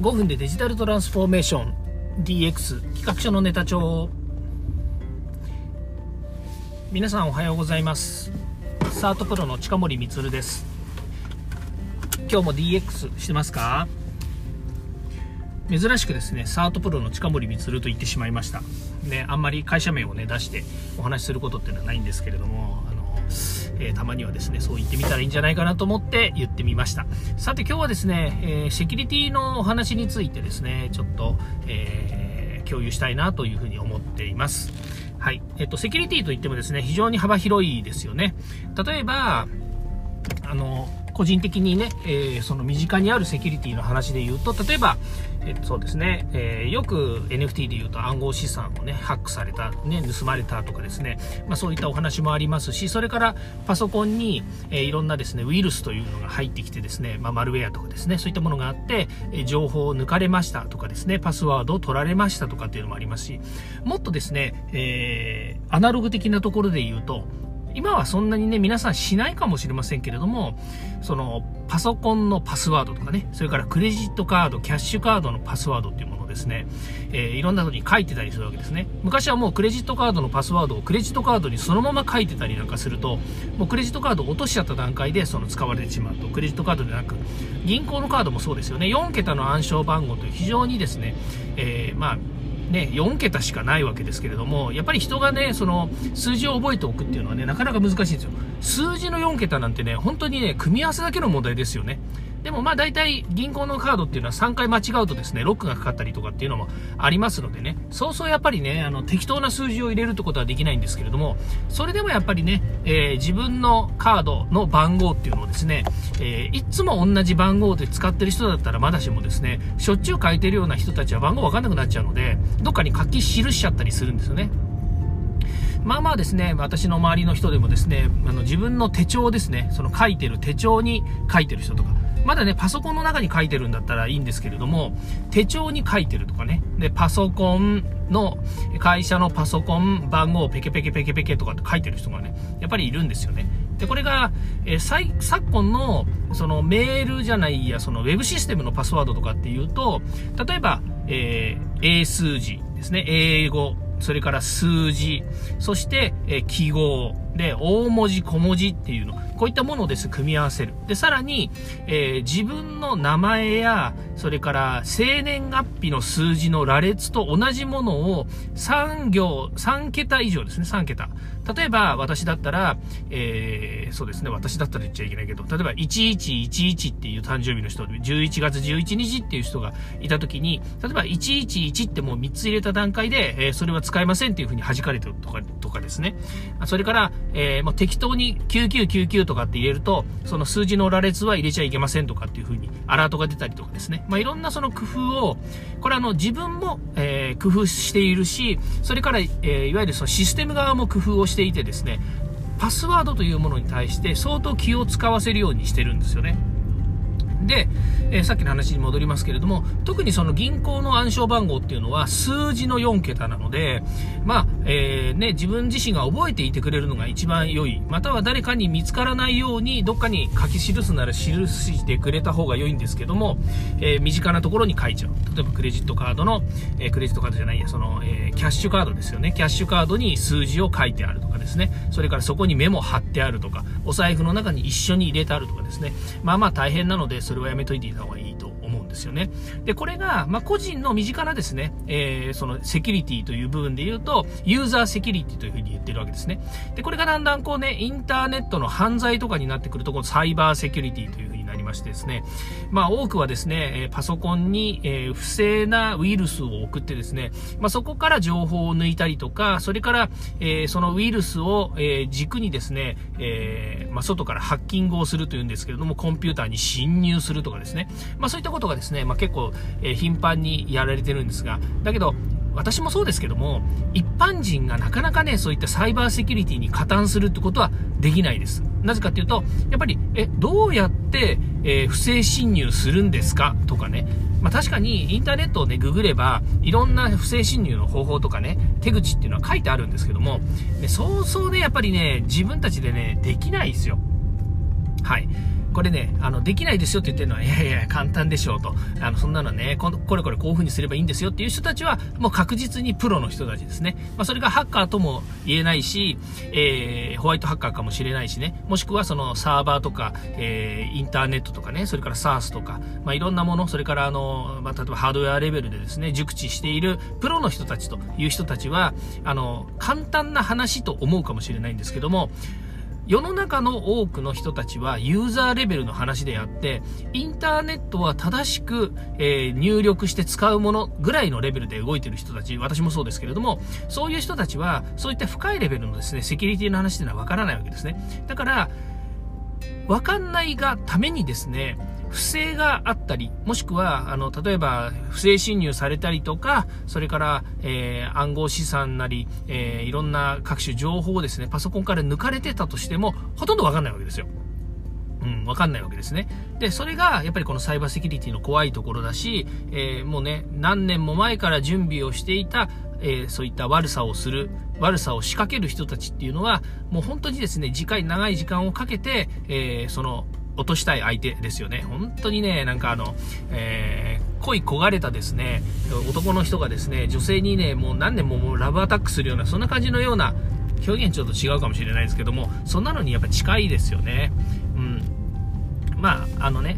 5分でデジタルトランスフォーメーション。DX 企画書のネタ帳皆さんおはようございます。サートプロの近森光です。今日も DX してますか？珍しくですねサートプロの近森光と言ってしまいました。ねあんまり会社名をね出してお話しすることっていうのはないんですけれどもあのえー、たまにはですね、そう言ってみたらいいんじゃないかなと思って言ってみました。さて今日はですね、えー、セキュリティのお話についてですね、ちょっと、えー、共有したいなというふうに思っています。はい。えっと、セキュリティといってもですね、非常に幅広いですよね。例えば、あの、個人的にね、えー、その身近にあるセキュリティの話で言うと、例えば、えー、そうですね、えー、よく NFT で言うと暗号資産をね、ハックされた、ね、盗まれたとかですね、まあそういったお話もありますし、それからパソコンに、えー、いろんなですね、ウイルスというのが入ってきてですね、まあマルウェアとかですね、そういったものがあって、え情報を抜かれましたとかですね、パスワードを取られましたとかっていうのもありますし、もっとですね、えーアナログ的なところで言うと、今はそんなにね、皆さんしないかもしれませんけれども、その、パソコンのパスワードとかね、それからクレジットカード、キャッシュカードのパスワードっていうものをですね、えー、いろんなのに書いてたりするわけですね。昔はもうクレジットカードのパスワードをクレジットカードにそのまま書いてたりなんかすると、もうクレジットカードを落としちゃった段階でその使われてしまうと、クレジットカードでなく、銀行のカードもそうですよね、4桁の暗証番号という非常にですね、えー、まあ、ね、4桁しかないわけですけれども、やっぱり人がね、その数字を覚えておくっていうのはね、なかなか難しいんですよ。数字の4桁なんてね、本当にね、組み合わせだけの問題ですよね。でもまあ大体銀行のカードっていうのは3回間違うとですね、ロックがかかったりとかっていうのもありますのでね、そうそうやっぱりね、あの適当な数字を入れるってことはできないんですけれども、それでもやっぱりね、えー、自分のカードの番号っていうのをですね、えー、いつも同じ番号で使ってる人だったらまだしもですね、しょっちゅう書いてるような人たちは番号わかんなくなっちゃうので、どっかに書き記しちゃったりするんですよね。まあまあですね、私の周りの人でもですね、あの自分の手帳ですね、その書いてる手帳に書いてる人とか、まだね、パソコンの中に書いてるんだったらいいんですけれども、手帳に書いてるとかね、で、パソコンの、会社のパソコン番号ペケペケペケペケとかって書いてる人がね、やっぱりいるんですよね。で、これが、えー、昨今の、そのメールじゃないや、そのウェブシステムのパスワードとかっていうと、例えば、えー、英数字ですね、英語、それから数字、そして、え記号、で、大文字、小文字っていうの、こういったものをです、組み合わせる。で、さらに、えー、自分の名前や、それから生年月日の数字の羅列と同じものを3行、3桁以上ですね、3桁。例えば、私だったら、えー、そうですね、私だったら言っちゃいけないけど、例えば、1111っていう誕生日の人、11月11日っていう人がいたときに、例えば、111ってもう3つ入れた段階で、えー、それは使えませんっていうふうに弾かれてるとか、とかですね。それから、えー、もう適当に9999ととかって入れると、その数字の羅列は入れちゃいけませんとかっていう風にアラートが出たりとかですね。まあ、いろんなその工夫を、これあの自分も、えー、工夫しているし、それから、えー、いわゆるそのシステム側も工夫をしていてですね、パスワードというものに対して相当気を使わせるようにしてるんですよね。で、えー、さっきの話に戻りますけれども、特にその銀行の暗証番号っていうのは数字の4桁なので、まあ、えー、ね、自分自身が覚えていてくれるのが一番良い。または誰かに見つからないように、どっかに書き記すなら記してくれた方が良いんですけども、えー、身近なところに書いちゃう。例えばクレジットカードの、えー、クレジットカードじゃないや、その、え、キャッシュカードですよね。キャッシュカードに数字を書いてあるとかですね。それからそこにメモ貼ってあるとか、お財布の中に一緒に入れてあるとかですね。まあまあ大変なので、それはやめといていた方がいいと思うんですよね。で、これが、まあ、個人の身近なですね、えー、そのセキュリティという部分で言うと、ユーザーセキュリティというふうに言ってるわけですね。で、これがだんだんこうね、インターネットの犯罪とかになってくると、このサイバーセキュリティというましてですね、まあ多くはですね、パソコンに、不正なウイルスを送ってですね、まあそこから情報を抜いたりとか、それから、そのウイルスを、軸にですね、まあ外からハッキングをするというんですけれども、コンピューターに侵入するとかですね、まそういったことがですね、ま結構、頻繁にやられてるんですが、だけど、私もそうですけども、一般人がなかなかね、そういったサイバーセキュリティに加担するってことはできないです。なぜかっていうと、やっぱり、え、どうやって、えー、不正侵入するんですか？とかね。まあ、確かにインターネットをね、ググれば、いろんな不正侵入の方法とかね、手口っていうのは書いてあるんですけども、ね、そうそうね、やっぱりね、自分たちでね、できないですよ。はい。これね、あの、できないですよって言ってるのは、いやいや、簡単でしょうと。あの、そんなのね、ここれこれこういう風にすればいいんですよっていう人たちは、もう確実にプロの人たちですね。まあ、それがハッカーとも言えないし、えー、ホワイトハッカーかもしれないしね、もしくはそのサーバーとか、えー、インターネットとかね、それから SARS とか、まあ、いろんなもの、それからあの、まあ、例えばハードウェアレベルでですね、熟知しているプロの人たちという人たちは、あの、簡単な話と思うかもしれないんですけども、世の中の多くの人たちはユーザーレベルの話であって、インターネットは正しく、えー、入力して使うものぐらいのレベルで動いてる人たち、私もそうですけれども、そういう人たちは、そういった深いレベルのですね、セキュリティの話っていうのはわからないわけですね。だから、わかんないがためにですね、不正があったり、もしくは、あの、例えば、不正侵入されたりとか、それから、えー、暗号資産なり、えー、いろんな各種情報をですね、パソコンから抜かれてたとしても、ほとんどわかんないわけですよ。うん、わかんないわけですね。で、それが、やっぱりこのサイバーセキュリティの怖いところだし、えー、もうね、何年も前から準備をしていた、えー、そういった悪さをする、悪さを仕掛ける人たちっていうのは、もう本当にですね、次回長い時間をかけて、えー、その、落としたい相手ですよね。本当にね、なんかあの、えー、恋焦がれたですね、男の人がですね、女性にね、もう何年ももうラブアタックするような、そんな感じのような、表現ちょっと違うかもしれないですけども、そんなのにやっぱ近いですよね。うん。まあ、あのね、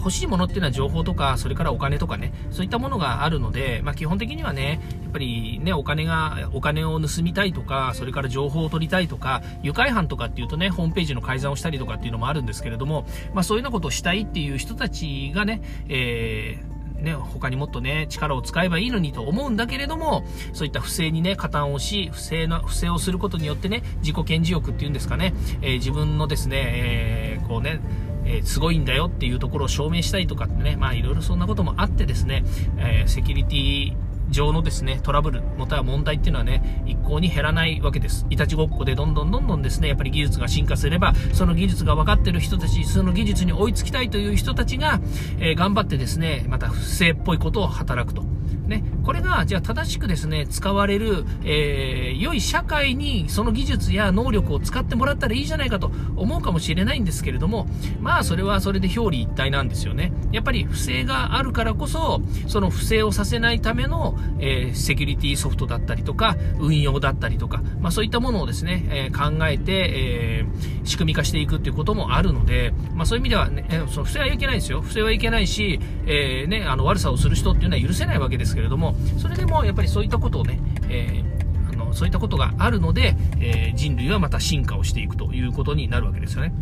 欲しいものっていうのは情報とか、それからお金とかね、そういったものがあるので、まあ、基本的にはね、やっぱりね、お金が、お金を盗みたいとか、それから情報を取りたいとか、愉快犯とかっていうとね、ホームページの改ざんをしたりとかっていうのもあるんですけれども、まあ、そういうようなことをしたいっていう人たちがね、えーね、他にもっとね、力を使えばいいのにと思うんだけれども、そういった不正にね、加担をし、不正な、不正をすることによってね、自己顕示欲っていうんですかね、えー、自分のですね、えー、こうね、えー、すごいんだよっていうところを証明したいとかってね、まあいろいろそんなこともあってですね、えー、セキュリティ上のですね、トラブル、または問題っていうのはね、一向に減らないわけです。いたちごっこでどんどんどんどんですね、やっぱり技術が進化すれば、その技術が分かってる人たち、その技術に追いつきたいという人たちが、えー、頑張ってですね、また不正っぽいことを働くと。ね、これが、じゃあ正しくですね、使われる、えー、良い社会にその技術や能力を使ってもらったらいいじゃないかと思うかもしれないんですけれども、まあそれはそれで表裏一体なんですよね。やっぱり不正があるからこそ、その不正をさせないための、えー、セキュリティソフトだったりとか、運用だったりとか、まあそういったものをですね、えー、考えて、えー、仕組み化していくっていうこともあるので、まあそういう意味ではね、えその不正はいけないですよ。不正はいけないし、えね、あの悪さをする人っていうのは許せないわけですけけれども、それでもやっぱりそういったことをね、えー、あのそういったことがあるので、えー、人類はまた進化をしていくということになるわけですよね。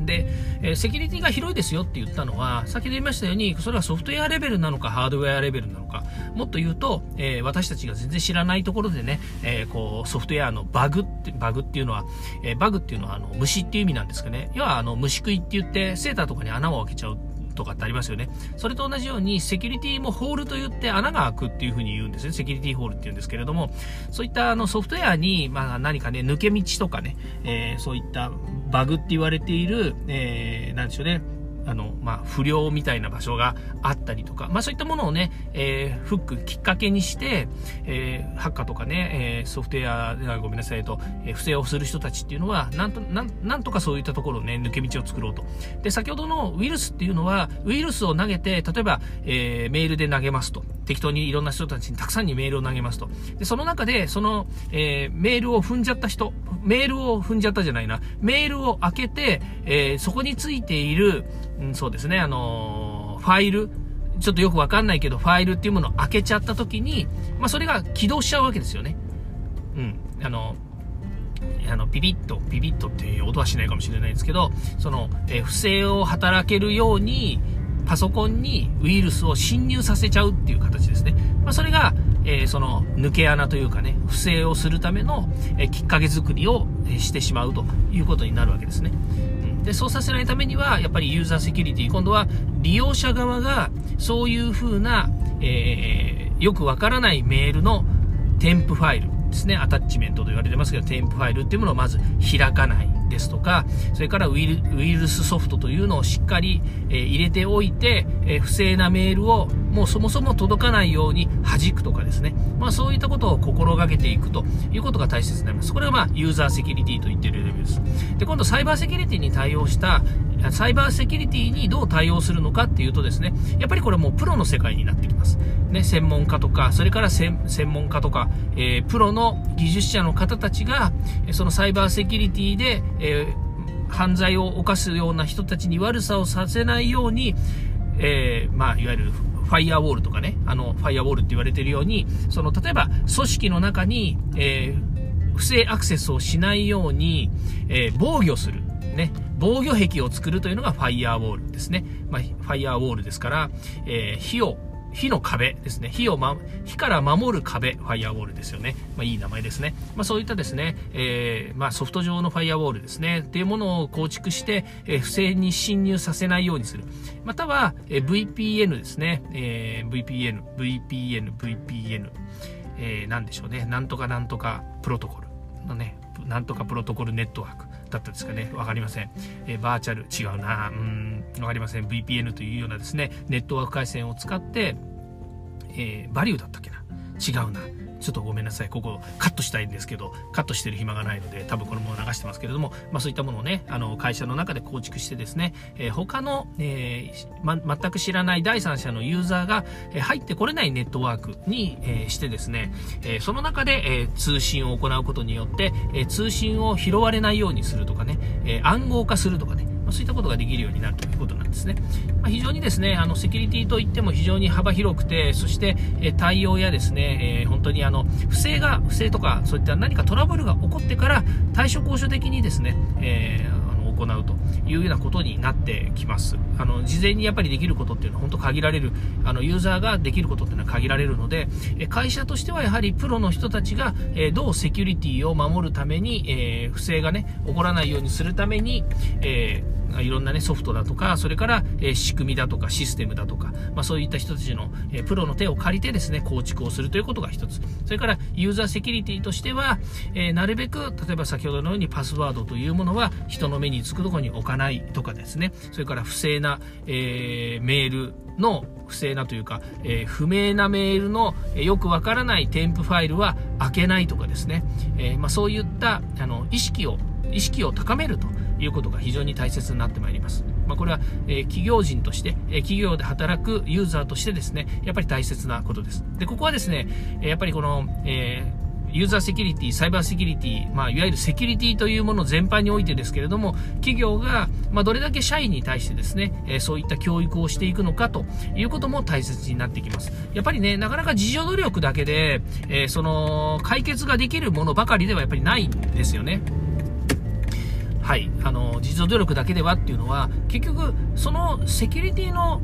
で、え、セキュリティが広いですよって言ったのは、先ほど言いましたように、それはソフトウェアレベルなのか、ハードウェアレベルなのか、もっと言うと、えー、私たちが全然知らないところでね、えー、こう、ソフトウェアのバグって、バグっていうのは、えバグっていうのは、あの、虫っていう意味なんですかね。要は、あの、虫食いって言って、セーターとかに穴を開けちゃうとかってありますよね。それと同じように、セキュリティもホールと言って穴が開くっていうふうに言うんですね。セキュリティホールって言うんですけれども、そういったあのソフトウェアに、まあ何かね、抜け道とかね、えー、そういったバグって言われている、えー、なんでしょうね、あの、まあ、不良みたいな場所があったりとか、まあ、そういったものをね、えー、フックきっかけにして、えー、ハッカーとかね、えー、ソフトウェア、ごめんなさいと、え、不正をする人たちっていうのは、なんと、なん、とかそういったところをね、抜け道を作ろうと。で、先ほどのウイルスっていうのは、ウイルスを投げて、例えば、え、メールで投げますと。適当にいろんな人たちにたくさんにメールを投げますと。で、その中で、その、え、メールを踏んじゃった人、メールを踏んじゃったじゃないな、メールを開けて、え、そこについている、うん、そうですね、あの、ファイル、ちょっとよくわかんないけど、ファイルっていうものを開けちゃった時に、まあ、それが起動しちゃうわけですよね。うん。あの、あの、ピピッと、ピピッとっていう音はしないかもしれないですけど、その、え、不正を働けるように、パソコンにウイルスを侵入させちゃうっていう形ですね。まあ、それが、えー、その抜け穴というかね、不正をするための、えー、きっかけ作りを、えしてしまうということになるわけですね。で、そうさせないためには、やっぱりユーザーセキュリティ、今度は利用者側がそういう風な、えー、よくわからないメールの添付ファイルですね、アタッチメントと言われてますけど、添付ファイルっていうものをまず開かない。ですとか、それからウイルスソフトというのをしっかり、えー、入れておいて、えー、不正なメールをもうそもそも届かないように弾くとかですね。まあそういったことを心がけていくということが大切になります。これがまあユーザーセキュリティと言っているレベルです。で、今度サイバーセキュリティに対応したサイバーセキュリティにどう対応するのかっていうとですね、やっぱりこれもうプロの世界になってきます。ね、専門家とか、それから専門家とか、えー、プロの技術者の方たちが、そのサイバーセキュリティで、えー、犯罪を犯すような人たちに悪さをさせないように、えー、まあ、いわゆるファイアウォールとかね、あの、ファイアウォールって言われてるように、その、例えば、組織の中に、えー、不正アクセスをしないように、えー、防御する。ね、防御壁を作るというのがファイアウォールですね。まあ、ファイアウォールですから、えー、火を火の壁ですね。火を、ま、火から守る壁、ファイアウォールですよね。まあ、いい名前ですね。まあ、そういったですね、えー、まあ、ソフト上のファイアウォールですね。っていうものを構築して、えー、不正に侵入させないようにする。または、えー、VPN ですね。えー、VPN、VPN、VPN。えー、なんでしょうね。なんとかなんとかプロトコルのね、なんとかプロトコルネットワークだったですかね。わかりません。えー、バーチャル、違うな。うん、わかりません。VPN というようなですね、ネットワーク回線を使って、えー、バリューだったっけな。違うな。ちょっとごめんなさい。ここカットしたいんですけど、カットしてる暇がないので、多分このまま流してますけれども、まあそういったものをね、あの、会社の中で構築してですね、えー、他の、えー、ま、全く知らない第三者のユーザーが、入ってこれないネットワークに、えしてですね、えその中で、え通信を行うことによって、え通信を拾われないようにするとかね、え暗号化するとかね、そういったことができるようになるということなんですね。まあ、非常にですね、あの、セキュリティといっても非常に幅広くて、そして、え対応やですね、えー、本当にあの、不正が、不正とか、そういった何かトラブルが起こってから、対処交渉的にですね、えー行うというようなことになってきます。あの、事前にやっぱりできることっていうのは本当限られる、あの、ユーザーができることっていうのは限られるので、会社としてはやはりプロの人たちが、えどうセキュリティを守るために、えー、不正がね、起こらないようにするために、えーいろんなね、ソフトだとか、それから、え仕組みだとか、システムだとか、まあ、そういった人たちの、えプロの手を借りてですね、構築をするということが一つ。それから、ユーザーセキュリティとしては、えなるべく、例えば先ほどのようにパスワードというものは人の目につくところに置かないとかですね、それから不正な、えー、メールの不正なというか、えー、不明なメールの、えー、よくわからない添付ファイルは開けないとかですね、えー、まあ、そういったあの意識を意識を高めると。いうことが非常に大切になってまいります。まあ、これは、え企業人として、え企業で働くユーザーとしてですね、やっぱり大切なことです。で、ここはですね、やっぱりこの、えーユーザーセキュリティ、サイバーセキュリティ、まあ、いわゆるセキュリティというもの全般においてですけれども、企業が、まあ、どれだけ社員に対してですね、えー、そういった教育をしていくのかということも大切になってきます。やっぱりね、なかなか自助努力だけで、えー、その、解決ができるものばかりではやっぱりないんですよね。はい、あの、自助努力だけではっていうのは、結局、そのセキュリティの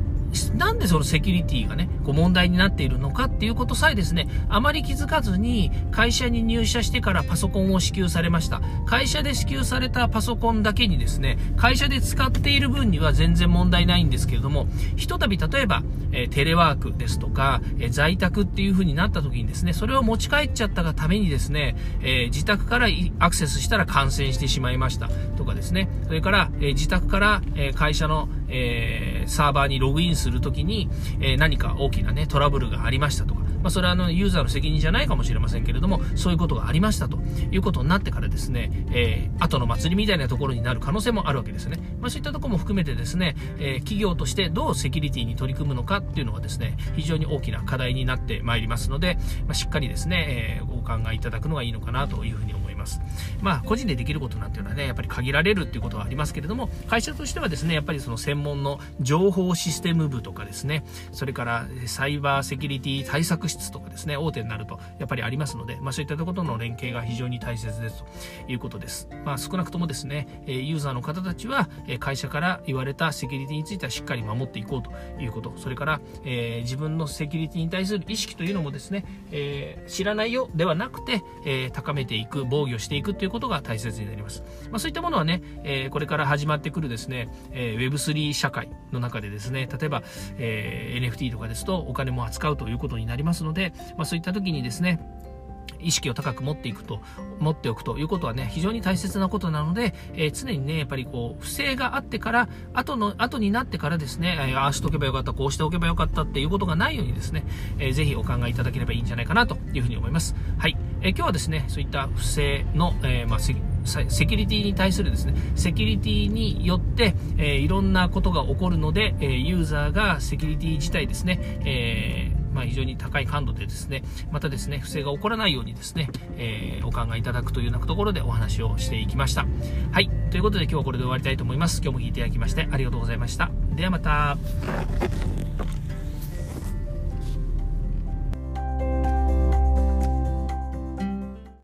なんでそのセキュリティがね、こう問題になっているのかっていうことさえですね、あまり気づかずに、会社に入社してからパソコンを支給されました。会社で支給されたパソコンだけにですね、会社で使っている分には全然問題ないんですけれども、ひとたび例えば、え、テレワークですとか、え、在宅っていう風になった時にですね、それを持ち帰っちゃったがためにですね、え、自宅からアクセスしたら感染してしまいましたとかですね、それから、え自宅から、え会社のえー、サーバーにログインするときに、えー、何か大きなね、トラブルがありましたとか、まあ、それはあの、ユーザーの責任じゃないかもしれませんけれども、そういうことがありましたということになってからですね、えー、後の祭りみたいなところになる可能性もあるわけですね。まあ、そういったところも含めてですね、え、企業としてどうセキュリティに取り組むのかっていうのはですね、非常に大きな課題になってまいりますので、まあ、しっかりですね、え、お考えいただくのがいいのかなというふうに思います。ます。まあ、個人でできることなんていうのはね、やっぱり限られるっていうことはありますけれども、会社としてはですね、やっぱりその専門の情報システム部とかですね、それからサイバーセキュリティ対策室とかですね、大手になるとやっぱりありますので、まあそういったところとの連携が非常に大切ですということです。まあ少なくともですね、ユーザーの方たちは会社から言われたセキュリティについてはしっかり守っていこうということ、それから、えー、自分のセキュリティに対する意識というのもですね、えー、知らないよではなくて、えー、高めていく、防御していくということが大切になります。まあ、そういったものはね、えー、これから始まってくるですね、えー、Web3 社会の中でですね、例えば、えー、NFT とかですとお金も扱うということになりますので、まあ、そういった時にですね、意識を高く持っていくと、持っておくということはね、非常に大切なことなので、えー、常にね、やっぱりこう、不正があってから、後の、後になってからですね、えー、ああしておけばよかった、こうしておけばよかったっていうことがないようにですね、えー、ぜひお考えいただければいいんじゃないかなというふうに思います。はい。え、今日はですね、そういった不正の、えー、まあ、セキュリティに対するですね、セキュリティによって、えー、いろんなことが起こるので、えユーザーがセキュリティ自体ですね、えまあ、非常に高い感度でですね、またですね、不正が起こらないようにですね、えー、お考えいただくというようなところでお話をしていきました。はい。ということで今日はこれで終わりたいと思います。今日も聞いていただきましてありがとうございました。ではまた。